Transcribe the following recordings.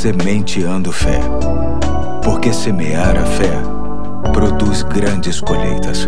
Sementeando Fé. Porque semear a fé produz grandes colheitas.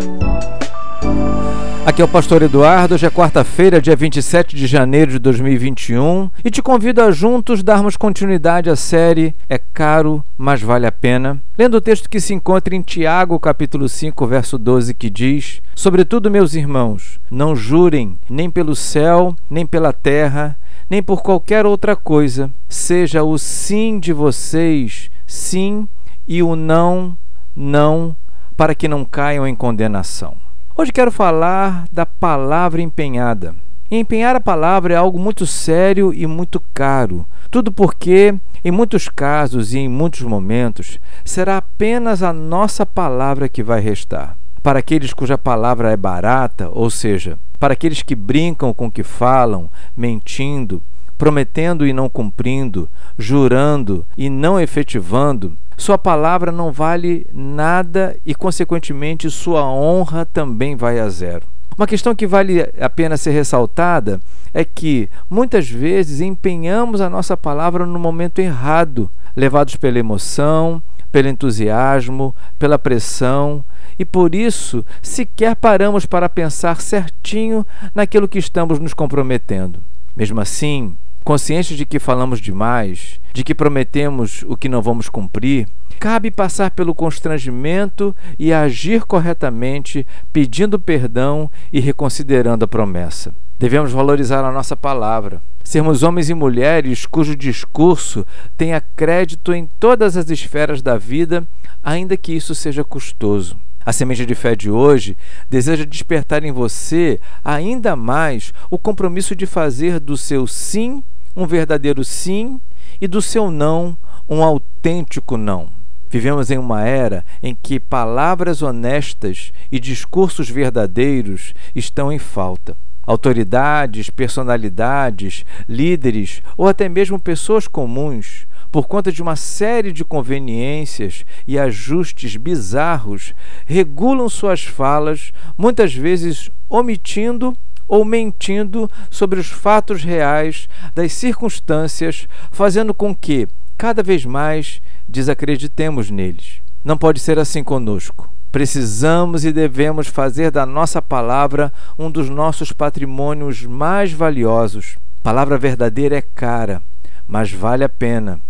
Aqui é o Pastor Eduardo, hoje é quarta-feira, dia 27 de janeiro de 2021, e te convido a juntos darmos continuidade à série É Caro, mas Vale a Pena, lendo o texto que se encontra em Tiago, capítulo 5, verso 12, que diz: Sobretudo, meus irmãos, não jurem nem pelo céu, nem pela terra, nem por qualquer outra coisa, seja o sim de vocês sim e o não, não, para que não caiam em condenação. Hoje quero falar da palavra empenhada. Empenhar a palavra é algo muito sério e muito caro. Tudo porque, em muitos casos e em muitos momentos, será apenas a nossa palavra que vai restar. Para aqueles cuja palavra é barata, ou seja, para aqueles que brincam com o que falam, mentindo, prometendo e não cumprindo, jurando e não efetivando, sua palavra não vale nada e, consequentemente, sua honra também vai a zero. Uma questão que vale a pena ser ressaltada é que muitas vezes empenhamos a nossa palavra no momento errado, levados pela emoção, pelo entusiasmo, pela pressão, e por isso sequer paramos para pensar certinho naquilo que estamos nos comprometendo. Mesmo assim, conscientes de que falamos demais, de que prometemos o que não vamos cumprir, cabe passar pelo constrangimento e agir corretamente, pedindo perdão e reconsiderando a promessa. Devemos valorizar a nossa palavra, sermos homens e mulheres cujo discurso tenha crédito em todas as esferas da vida, ainda que isso seja custoso. A semente de fé de hoje deseja despertar em você ainda mais o compromisso de fazer do seu sim um verdadeiro sim e do seu não um autêntico não. Vivemos em uma era em que palavras honestas e discursos verdadeiros estão em falta. Autoridades, personalidades, líderes ou até mesmo pessoas comuns, por conta de uma série de conveniências e ajustes bizarros, regulam suas falas, muitas vezes omitindo ou mentindo sobre os fatos reais das circunstâncias, fazendo com que, cada vez mais, desacreditemos neles. Não pode ser assim conosco. Precisamos e devemos fazer da nossa palavra um dos nossos patrimônios mais valiosos. Palavra verdadeira é cara, mas vale a pena.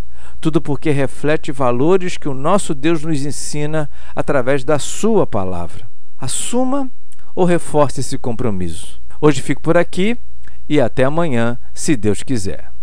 Tudo porque reflete valores que o nosso Deus nos ensina através da Sua palavra. Assuma ou reforce esse compromisso. Hoje fico por aqui e até amanhã, se Deus quiser.